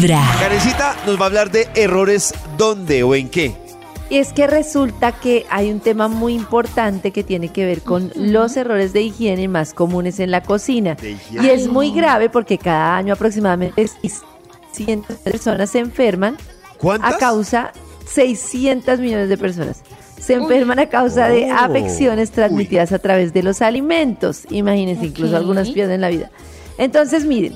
Vibra. Karencita nos va a hablar de errores dónde o en qué. Y es que resulta que hay un tema muy importante que tiene que ver con los errores de higiene más comunes en la cocina. Y es muy grave porque cada año aproximadamente 600 personas se enferman ¿Cuántas? a causa 600 millones de personas. Se enferman a causa de Oh. afecciones transmitidas a través de los alimentos. Imagínense, incluso algunas pierden la vida. Entonces, miren,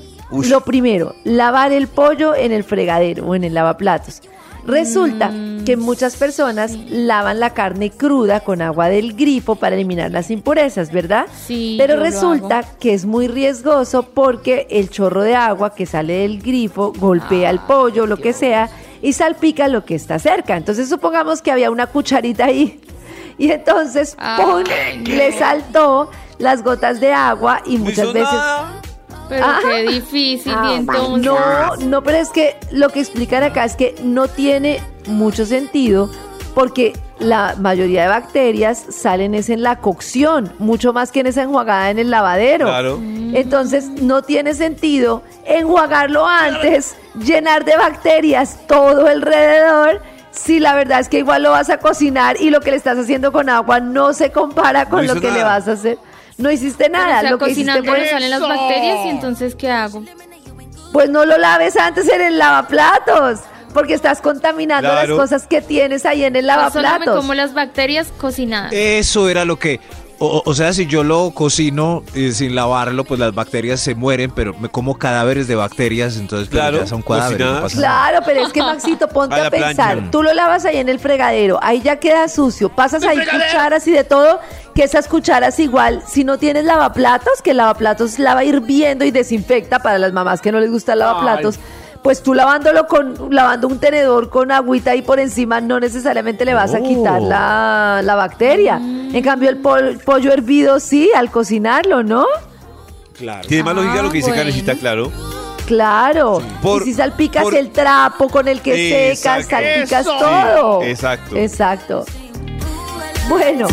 Lo primero, lavar el pollo en el fregadero o en el lavaplatos. Resulta Mm, que muchas personas lavan la carne cruda con agua del grifo para eliminar las impurezas, ¿verdad? Sí, Pero yo lo resulta hago. que es muy riesgoso porque el chorro de agua que sale del grifo golpea el pollo, lo que sea, y salpica lo que está cerca. Entonces supongamos que había una cucharita ahí y entonces Ay, ¡pum! le saltó las gotas de agua y muchas veces... nada. Pero Ajá. qué difícil, Ah, y entonces. No, no, pero es que lo que explican acá es que no tiene mucho sentido porque la mayoría de bacterias salen es en la cocción, mucho más que en esa enjuagada en el lavadero. Claro. Entonces no tiene sentido enjuagarlo antes, llenar de bacterias todo alrededor. Si la verdad es que igual lo vas a cocinar y lo que le estás haciendo con agua no se compara con No lo que le vas a hacer. No hiciste Pero, nada. o sea, lo que hiciste cocinando fue le salen las bacterias y entonces ¿qué hago? pues no lo laves antes en el lavaplatos, porque estás contaminando Claro. las cosas que tienes ahí en el Yo solo me lavaplatos. como las bacterias cocinadas. Eso era lo que. O, o sea, si yo lo cocino eh, sin lavarlo, pues las bacterias se mueren, pero me como cadáveres de bacterias, entonces pero Claro, ya son cadáveres. no cocinadas. pasa nada. Claro, pero es que Maxito, ponte A pensar. plancha. Tú lo lavas ahí en el fregadero, ahí ya queda sucio. Pasas ahí cucharas y de todo, que esas cucharas igual, si no tienes lavaplatos, que el lavaplatos lava hirviendo y desinfecta para las mamás que no les gusta el lavaplatos. Pues tú lavándolo con, lavando un tenedor con agüita ahí por encima, no necesariamente le vas a Oh. quitar la, la bacteria. En cambio, el pol- pollo hervido sí, al cocinarlo, ¿no? Claro. Tiene más lógica Ah, lo que dice bueno. Karencita, claro. Claro. Por- y si salpicas por- el trapo con el que Exacto. secas, salpicas Eso. todo. Sí, exacto. Exacto. Bueno,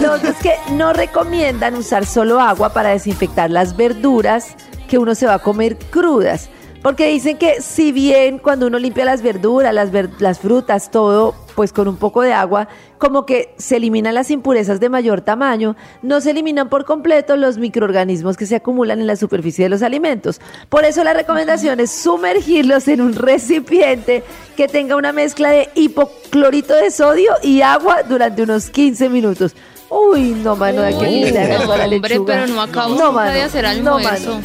lo otro es que no recomiendan usar solo agua para desinfectar las verduras que uno se va a comer crudas. Porque dicen que si bien cuando uno limpia las verduras, las, ver- las frutas, todo, pues con un poco de agua, como que se eliminan las impurezas de mayor tamaño, no se eliminan por completo los microorganismos que se acumulan en la superficie de los alimentos. Por eso la recomendación es sumergirlos en un recipiente que tenga una mezcla de hipoclorito de sodio y agua durante unos 15 minutos. Uy, no, mano, de ni le hagas no, a la hombre, lechuga. pero no acabo No, de hacer no, mano.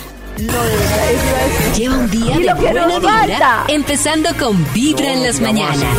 Lleva un día de buena vibra, empezando con Vibra en las mañanas.